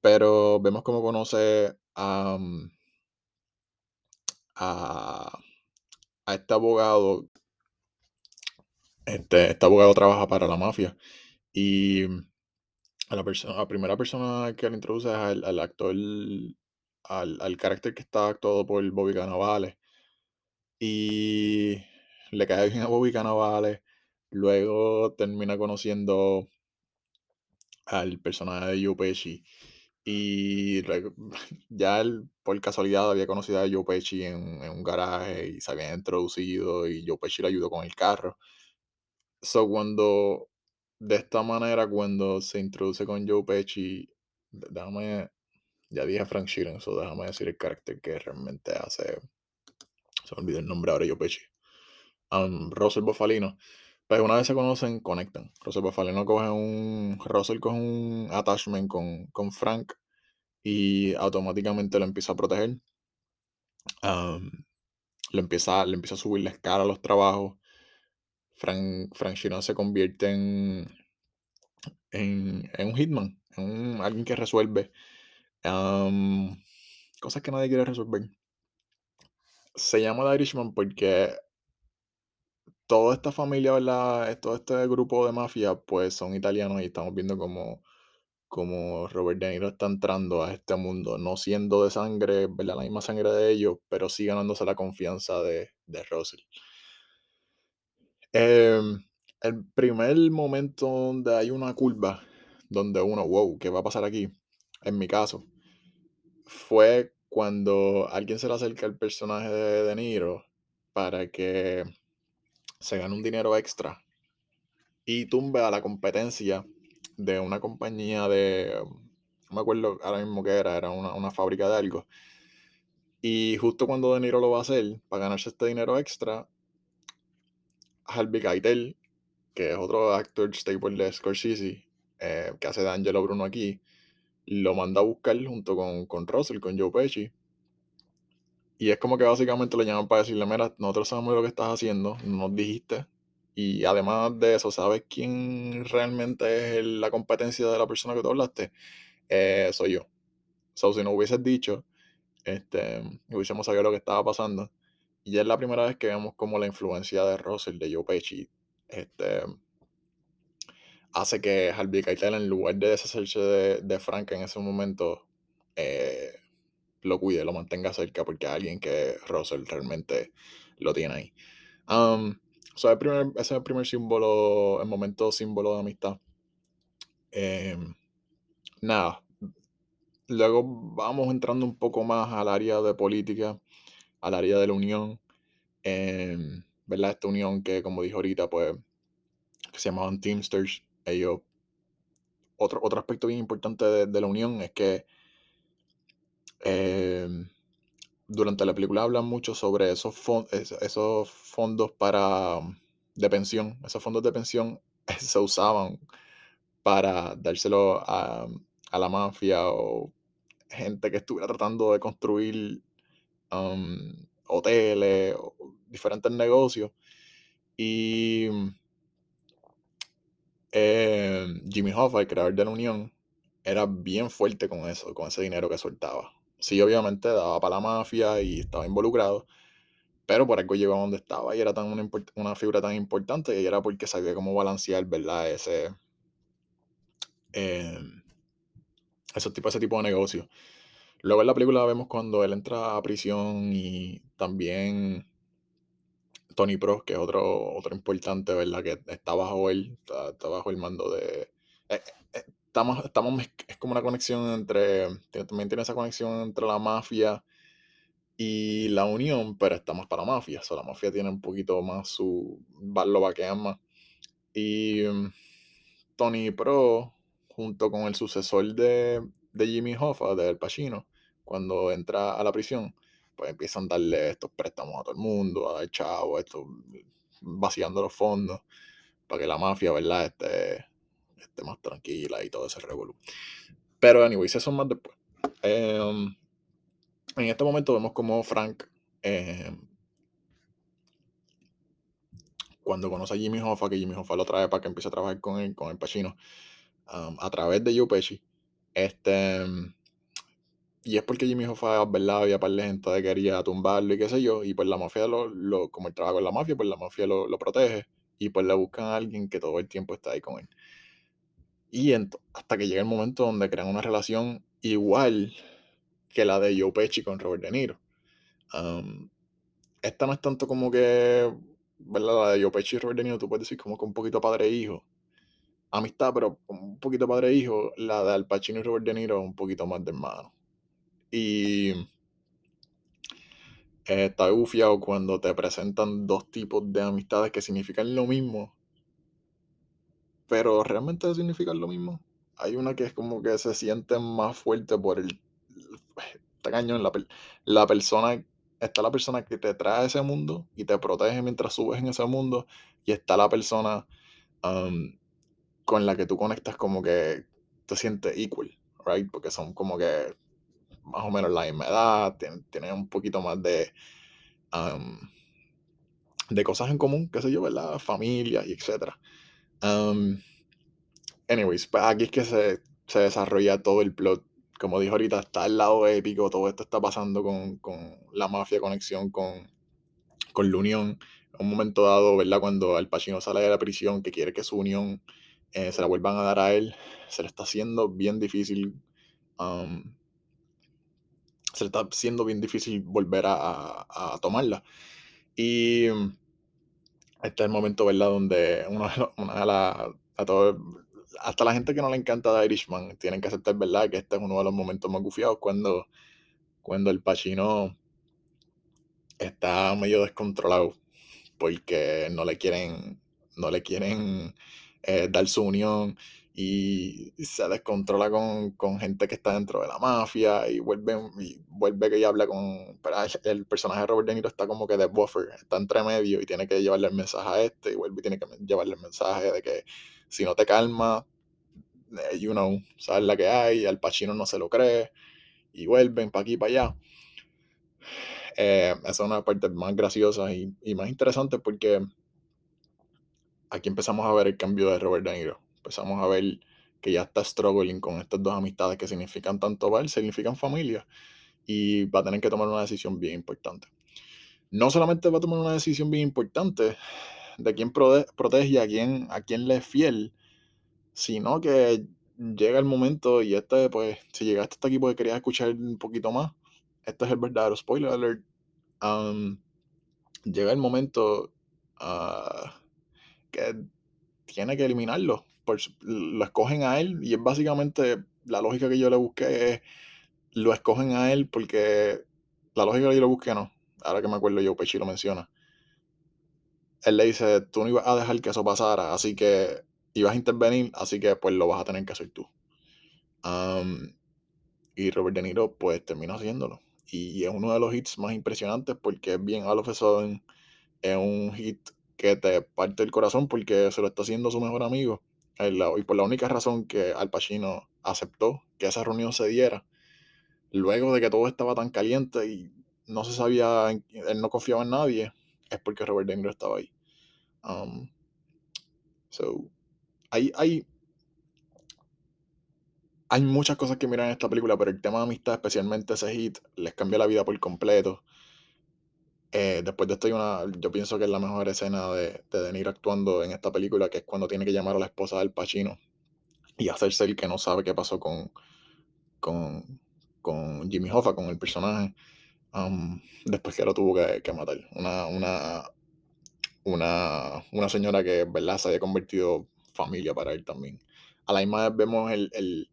Pero vemos cómo conoce a, a, a este abogado. Este, este abogado trabaja para la mafia y a la, persona, la primera persona que le introduce es al, al actor, al, al carácter que está actuado por Bobby Cannavale. Y le cae bien a Bobby Cannavale. Luego termina conociendo al personaje de Joe Pesci. Y [laughs] ya él, por casualidad, había conocido a Joe Pesci en, en un garaje y se habían introducido y Joe Pesci le ayudó con el carro. So, cuando, de esta manera, cuando se introduce con Joe Pesci, déjame, ya dije Frank Sheeran, so déjame decir el carácter que realmente hace, se me olvidó el nombre ahora, Joe Pesci. Um, Russell Bufalino. Pues una vez se conocen, conectan. Russell Bufalino coge un, Russell coge un attachment con, con Frank y automáticamente lo empieza a proteger. Um, empieza, le empieza a subir la escala a los trabajos. Frank, Frank Sheeran se convierte en, en, un hitman, en un- alguien que resuelve um, cosas que nadie quiere resolver. Se llama The Irishman porque toda esta familia, ¿verdad? Todo este grupo de mafia, pues son italianos y estamos viendo como, como Robert De Niro está entrando a este mundo, no siendo de sangre, ¿verdad? La misma sangre de ellos, pero sí ganándose la confianza de, de Russell. Em, el primer momento donde hay una curva, donde uno, wow, ¿qué va a pasar aquí? En mi caso, fue cuando alguien se le acerca al personaje de De Niro para que se gane un dinero extra y tumbe a la competencia de una compañía de, no me acuerdo ahora mismo qué era, era una, una fábrica de algo. Y justo cuando De Niro lo va a hacer, para ganarse este dinero extra, Harvey Keitel, que es otro actor staple de Scorsese, eh, que hace de Angelo Bruno aquí, lo manda a buscar junto con, con Russell, con Joe Pesci. Y es como que básicamente lo llaman para decirle, mira, nosotros sabemos lo que estás haciendo, no nos dijiste. Y además de eso, ¿sabes quién realmente es la competencia de la persona que tú hablaste? Eh, soy yo. So, si no hubieses dicho, este, hubiésemos sabido lo que estaba pasando. Y ya es la primera vez que vemos como la influencia de Russell, de Joe Pesci, este, hace que Harvey Keitel, en lugar de deshacerse de, de Frank en ese momento, eh, lo cuide, lo mantenga cerca, porque hay alguien que Russell realmente lo tiene ahí. Um, so el primer, ese es el primer símbolo, el momento símbolo de amistad. Em, nada. Luego vamos entrando un poco más al área de política, al área de la unión. em, ¿Verdad? Esta unión que, como dijo ahorita, pues, que se llamaban Teamsters. Ellos. Otro, otro aspecto bien importante de, de la unión es que em, durante la película hablan mucho sobre esos, fon- es- esos fondos para de pensión. Esos fondos de pensión [laughs] se usaban para dárselo a, a la mafia o gente que estuviera tratando de construir um, hoteles diferentes negocios. Y eh, Jimmy Hoffa, el creador de la Unión, era bien fuerte con eso, con ese dinero que soltaba. Sí, obviamente daba para la mafia y estaba involucrado, pero por algo llegó a donde estaba y era tan una, figura tan importante y era porque sabía cómo balancear, ¿verdad? Ese, eh, tipo, ese tipo de negocio. Luego en la película vemos cuando él entra a prisión y también Tony Pro, que es otro, otro importante, ¿verdad? Que está bajo él, está, bajo el mando de... eh, eh, estamos, estamos, mezc- es como una conexión entre, también tiene esa conexión entre la mafia y la unión, pero está más para la mafia. O sea, la mafia tiene un poquito más su... lo vaquean más. Y mm, Tony Pro, junto con el sucesor de, de Jimmy Hoffa, de Al Pacino, cuando entra a la prisión, pues empiezan a darle estos préstamos a todo el mundo, a dar chavo, esto, vaciando los fondos, para que la mafia, ¿verdad?, esté, esté más tranquila y todo ese revolú. Pero, anyways, eso es más después. Em, en este momento vemos como Frank, em, cuando conoce a Jimmy Hoffa, que Jimmy Hoffa lo trae para que empiece a trabajar con él, con el Pacino, a través de Joe Pesci. Este, y es porque Jimmy Hoffa, ¿verdad? Había par de gente que quería tumbarlo y qué sé yo. Y pues la mafia, lo, lo, como él trabaja con la mafia, pues la mafia lo, lo protege. Y pues le buscan a alguien que todo el tiempo está ahí con él. Y hasta que llega el momento donde crean una relación igual que la de Joe Pesci con Robert De Niro. Um, esta no es tanto como que, ¿verdad? La de Joe Pesci y Robert De Niro, tú puedes decir como que un poquito padre e hijo. Amistad, pero un poquito padre e hijo. La de Al Pacino y Robert De Niro, un poquito más de hermano. Y eh, está bufiado cuando te presentan dos tipos de amistades que significan lo mismo, pero realmente significan lo mismo. Hay una que es como que se siente más fuerte por el... Está cañón, la, la persona... Está la persona que te trae a ese mundo y te protege mientras subes en ese mundo. Y está la persona con la que tú conectas como que te sientes equal, right? Porque son como que más o menos la misma edad, tienen, tienen un poquito más de, um, de cosas en común, qué sé yo, ¿verdad? Familia y etcétera. Um, anyways, pues aquí es que se, se desarrolla todo el plot. Como dijo ahorita, está el lado épico, todo esto está pasando con, con la mafia, conexión con, con la unión. En un momento dado, ¿verdad? Cuando Al Pacino sale de la prisión, que quiere que su unión eh, se la vuelvan a dar a él, se le está haciendo bien difícil. um, se está haciendo bien difícil volver a, a- a tomarla. Y mm, este es el momento, ¿verdad? Donde una, una de las- a todo- hasta la gente que no le encanta The Irishman tienen que aceptar, ¿verdad? Que este es uno de los momentos más gufiados cuando, cuando el Pacino está medio descontrolado porque no le quieren, no le quieren eh, dar su unión y se descontrola con, con gente que está dentro de la mafia y vuelve, y vuelve que habla con... Pero el, el personaje de Robert De Niro está como que de buffer, está entre medio y tiene que llevarle el mensaje a este y vuelve y tiene que llevarle el mensaje de que si no te calma, eh, you know, sabes la que hay, al Pacino no se lo cree y vuelven para aquí para allá. Eh, esa es una partes más graciosas y, y más interesantes porque aquí empezamos a ver el cambio de Robert De Niro. Empezamos a ver que ya está struggling con estas dos amistades que significan tanto para él, significan familia, y va a tener que tomar una decisión bien importante. No solamente va a tomar una decisión bien importante de quién protege y a quién, a quién le es fiel, sino que llega el momento, y este, pues, si llegaste hasta aquí porque querías escuchar un poquito más, este es el verdadero spoiler alert. um, llega el momento ah, que tiene que eliminarlo. Su- lo escogen a él y es básicamente la lógica que yo le busqué es lo escogen a él porque la lógica que yo le busqué no. Ahora que me acuerdo yo, Pechi lo menciona. Él le dice, tú no ibas a dejar que eso pasara, así que ibas a intervenir, así que pues lo vas a tener que hacer tú. Y Robert De Niro pues termina haciéndolo. Y es uno de los hits más impresionantes porque es bien all a sudden, es un hit que te parte el corazón porque se lo está haciendo su mejor amigo. Y por la única razón que Al Pacino aceptó que esa reunión se diera, luego de que todo estaba tan caliente y no se sabía, él no confiaba en nadie, es porque Robert De Niro estaba ahí. Um, so, hay, hay, hay muchas cosas que miran en esta película, pero el tema de amistad, especialmente ese hit, les cambia la vida por completo. Eh, después de esto hay una, yo pienso que es la mejor escena de, de De Niro actuando en esta película, que es cuando tiene que llamar a la esposa del Pacino y hacerse el que no sabe qué pasó con, con, con Jimmy Hoffa, con el personaje, um, después que lo tuvo que, que matar. Una, una, una, una señora que, ¿verdad?, se había convertido familia para él también. A la misma vez vemos el, el,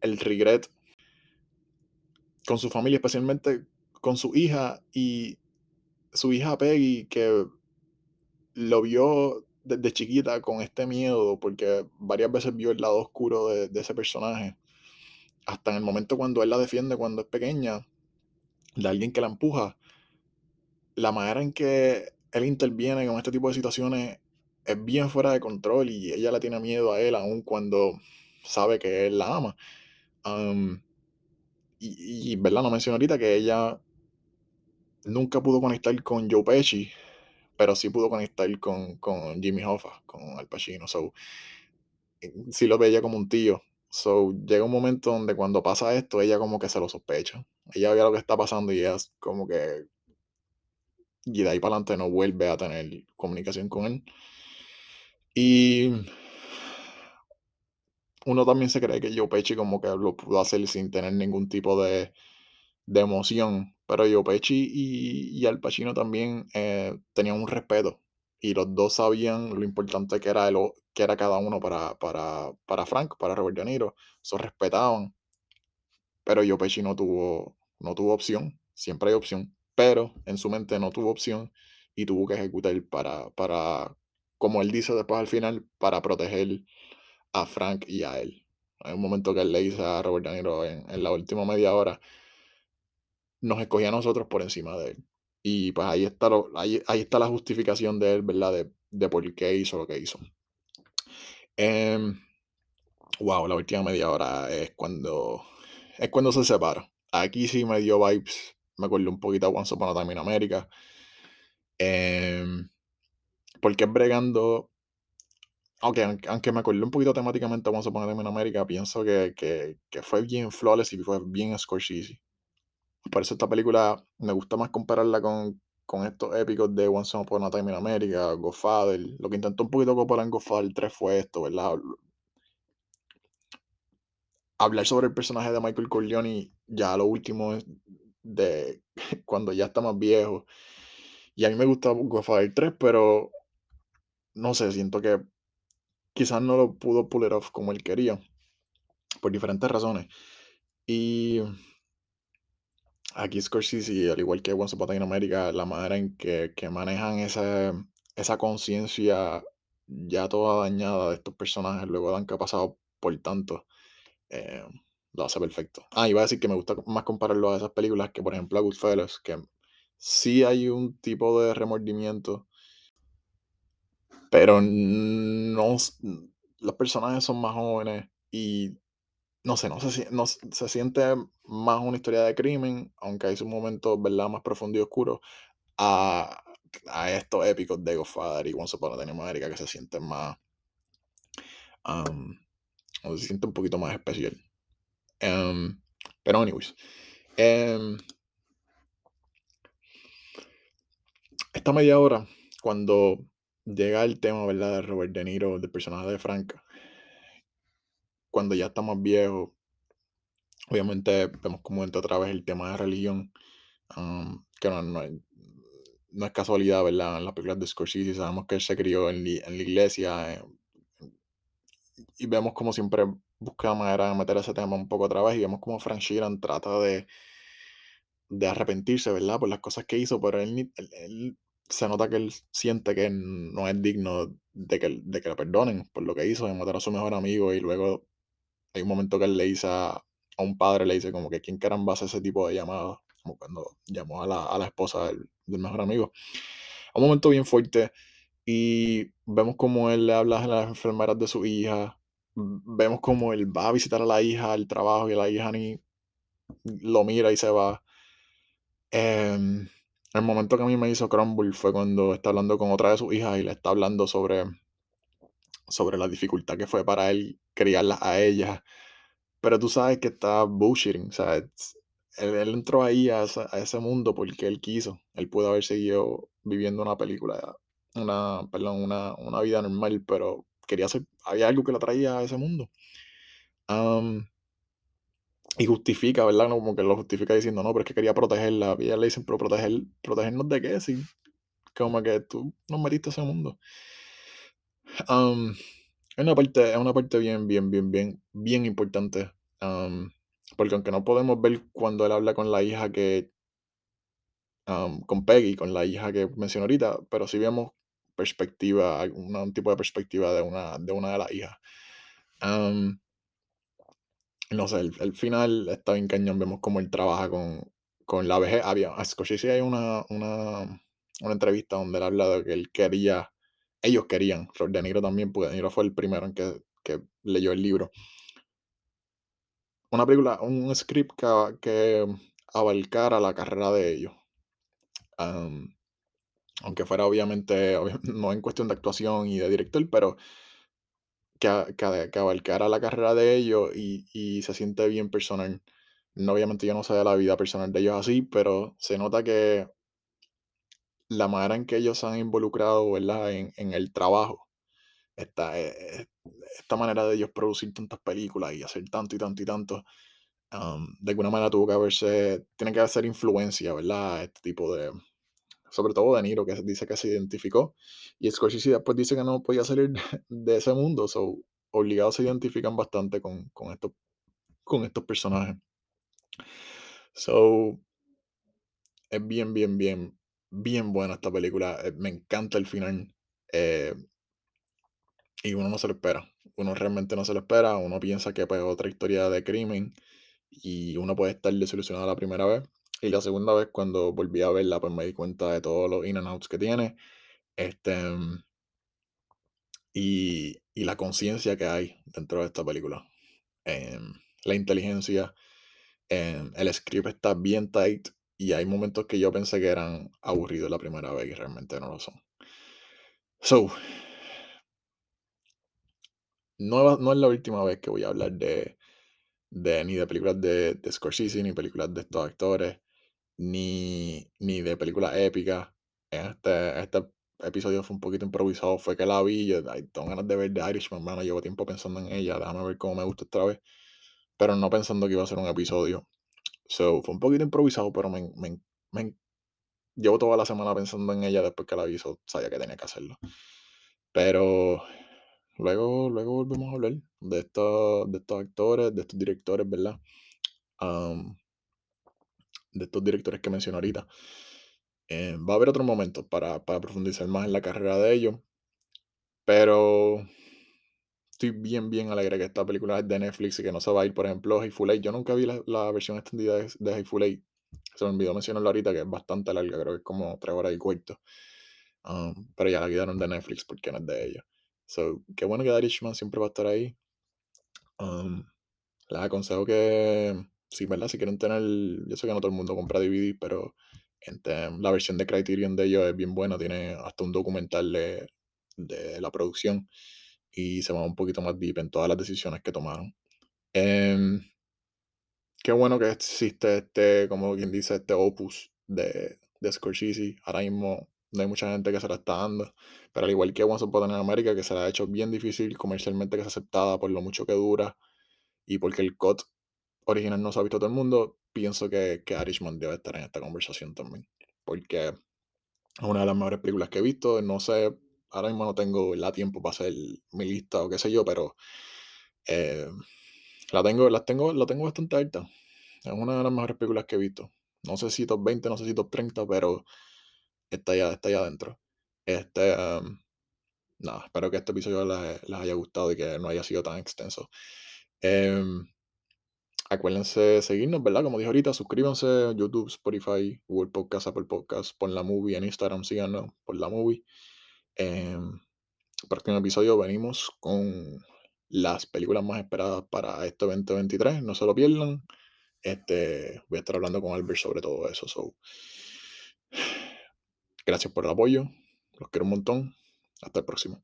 el regret con su familia, especialmente con su hija y su hija Peggy, que lo vio desde chiquita con este miedo, porque varias veces vio el lado oscuro de, ese personaje. Hasta en el momento cuando él la defiende cuando es pequeña, de alguien que la empuja, la manera en que él interviene con este tipo de situaciones es bien fuera de control y ella le tiene miedo a él aun cuando sabe que él la ama. Um, y, y, ¿verdad? No mencioné ahorita que ella nunca pudo conectar con Joe Pesci, pero sí pudo conectar con, con Jimmy Hoffa, con Al Pacino. So, eh, sí lo veía como un tío. So, llega un momento donde cuando pasa esto, ella como que se lo sospecha. Ella ve lo que está pasando y ella es como que... Y de ahí para adelante no vuelve a tener comunicación con él. Y uno también se cree que Joe Pesci como que lo pudo hacer sin tener ningún tipo de, de emoción. Pero Joe Pesci y, y Al Pacino también eh, tenían un respeto. Y los dos sabían lo importante que era, el, que era cada uno para, para, para Frank, para Robert De Niro. Se respetaban. Pero Joe Pesci no tuvo, no tuvo opción. Siempre hay opción. Pero en su mente no tuvo opción y tuvo que ejecutar para, para como él dice después al final, para proteger a Frank y a él. Hay un momento que él le dice a Robert De Niro en, en la última media hora, nos escogía a nosotros por encima de él. Y pues ahí está, lo, ahí, ahí está la justificación de él, ¿verdad? De, de por qué hizo lo que hizo. Em, wow, la última media hora es cuando, es cuando se separa. Aquí sí me dio vibes, me acuerdo un poquito a Once Upon a Time in America. Em, porque es bregando aunque, aunque me acuerdo un poquito temáticamente Upon a Time in America, pienso que, que, que fue bien flawless y fue bien Scorsese. Por eso esta película me gusta más compararla con, con estos épicos de Once Upon a Time in America, Godfather. Lo que intentó un poquito comparar en Godfather 3 fue esto, ¿verdad? Hablar sobre el personaje de Michael Corleone ya lo último de [laughs] cuando ya está más viejo. Y a mí me gusta Godfather 3, pero no sé, siento que quizás no lo pudo pull off como él quería, por diferentes razones. Y aquí Scorsese, al igual que Once Upon a America, la manera en que, que manejan esa, esa conciencia ya toda dañada de estos personajes luego de han que pasado por tanto, eh, lo hace perfecto. Ah, iba a decir que me gusta más compararlo a esas películas que, por ejemplo, a Goodfellas, que sí hay un tipo de remordimiento, pero no, los personajes son más jóvenes y no sé, no se, no se siente más una historia de crimen, aunque hay sus momentos, ¿verdad?, más profundos y oscuros, a, a estos épicos de Godfather y Once Upon a Time que se sienten más, am, o se siente un poquito más especial. Em, pero anyways, em, esta media hora, cuando llega el tema, ¿verdad?, de Robert De Niro, del personaje de Frank, cuando ya está más viejo, obviamente vemos como entra otra vez el tema de religión, am, que no, no no es casualidad, ¿verdad? En las películas de Scorsese sabemos que él se crió en, li- en la iglesia eh, y vemos como siempre busca manera de meter ese tema un poco otra vez y vemos como Frank Sheeran trata de, de arrepentirse, ¿verdad? Por las cosas que hizo, pero él, él- él- se nota que él siente que no es digno de que, de que le perdonen por lo que hizo, de matar a su mejor amigo y luego hay un momento que él le dice a, un padre, le dice como que quién caramba hace ese tipo de llamadas, como cuando llamó a la, a la esposa del, mejor amigo. Un momento bien fuerte y vemos como él le habla a las enfermeras de su hija, vemos como él va a visitar a la hija al trabajo y la hija ni lo mira y se va. Em, el momento que a mí me hizo crumble fue cuando está hablando con otra de sus hijas y le está hablando sobre, sobre la dificultad que fue para él criarlas a ellas Pero tú sabes que está bullshitting, it's- él, él entró ahí a, esa- a ese mundo porque él quiso. Él pudo haber seguido viviendo una película, una, perdón, una, una vida normal, pero quería hacer, había algo que lo traía a ese mundo. Am, y justifica, ¿verdad? No, Como que lo justifica diciendo, no, pero es que quería protegerla. Y ella le dicen, pero proteger, ¿protegernos de qué? Sí, como que tú nos metiste a ese mundo. Am, es una parte, es una parte bien, bien, bien, bien, bien importante. am, porque aunque no podemos ver cuando él habla con la hija que, am, con Peggy, con la hija que mencioné ahorita, pero sí vemos perspectiva, alguna- un tipo de perspectiva de una de, una de las hijas. No sé, el, el final está bien cañón, vemos cómo él trabaja con, con la vejez. Había, a Scorsese hay una, una, una entrevista donde él habla de que él quería, ellos querían, De Niro también, porque De Niro fue el primero en que, que leyó el libro. Una película, un script que, que abarcara la carrera de ellos. Aunque fuera obviamente, obvia- [laughs] no en cuestión de actuación y de director, pero que, que, que abarcara la carrera de ellos y, y se siente bien personal. No, obviamente yo no sé de la vida personal de ellos así, pero se nota que la manera en que ellos se han involucrado, ¿verdad? En, el trabajo, esta, eh, esta manera de ellos producir tantas películas y hacer tanto y tanto y tanto, de alguna manera tuvo que haberse, tiene que hacer influencia, ¿verdad? Este tipo de, sobre todo De Niro, que dice que se identificó, y Scorsese después dice que no podía salir de, [laughs] de ese mundo, so, obligados se identifican bastante con, con, estos, con estos personajes. So, es bien, bien, bien, bien buena esta película, eh, me encanta el final, eh, y uno no se lo espera, uno realmente no se lo espera, uno piensa que pues otra historia de crimen, y uno puede estar desilusionado la primera vez, y la segunda vez cuando volví a verla, pues me di cuenta de todos los in and outs que tiene, este, y, y la conciencia que hay dentro de esta película. Em, la inteligencia, em, el script está bien tight y hay momentos que yo pensé que eran aburridos la primera vez y realmente no lo son. So, no, no es la última vez que voy a hablar de, de ni de películas de, de Scorsese, ni películas de estos actores, ni, ni de películas épicas. Este, este episodio fue un poquito improvisado, fue que la vi, yo tengo ganas de ver The Irishman, mano, llevo tiempo pensando en ella, déjame ver cómo me gusta esta vez, pero no pensando que iba a ser un episodio. So, fue un poquito improvisado, pero me, me- me- llevo toda la semana pensando en ella después que la vi, so, sabía que tenía que hacerlo. Pero luego, luego volvemos a hablar de estos, de estos actores, de estos directores, ¿verdad? Am, de estos directores que mencioné ahorita. Eh, va a haber otro momento para, para profundizar más en la carrera de ellos, pero estoy bien, bien alegre que esta película es de Netflix y que no se va a ir, por ejemplo, Hateful Eight. Yo nunca vi la, la versión extendida de, de Hateful. Se me olvidó mencionarlo ahorita, que es bastante larga, creo que es como tres horas y cuarto. Um, pero ya la quitaron de Netflix porque no es de ellos. So, qué bueno que The Irishman siempre va a estar ahí. Um, Les aconsejo que, sí, ¿verdad? Si quieren tener, yo sé que no todo el mundo compra DVD, pero este, la versión de Criterion de ellos es bien buena, tiene hasta un documental de, de la producción y se va un poquito más deep en todas las decisiones que tomaron. Em, qué bueno que existe este, como quien dice, este opus de, de Scorsese. Ahora mismo no hay mucha gente que se la está dando, pero al igual que Once Upon en América, que se la ha hecho bien difícil comercialmente que sea aceptada por lo mucho que dura y porque el cut original no se ha visto todo el mundo, pienso que, que Irishman debe estar en esta conversación también. Porque es una de las mejores películas que he visto. No sé, ahora mismo no tengo la tiempo para hacer mi lista o qué sé yo, pero eh, la tengo, las tengo, la tengo bastante alta. Es una de las mejores películas que he visto. No sé si top 20, no sé si top 30, pero está ya, está ya adentro. Este, um, nada, espero que este episodio les, les, haya gustado y que no haya sido tan extenso. Eh, acuérdense de seguirnos, ¿verdad? Como dije ahorita, suscríbanse YouTube, Spotify, Google Podcast, Apple Podcast, por la movie en Instagram, síganos por la movie. Eh, próximo episodio venimos con las películas más esperadas para este 2023. No se lo pierdan. Este, voy a estar hablando con Albert sobre todo eso. So. [sighs] Gracias por el apoyo. Los quiero un montón. Hasta el próximo.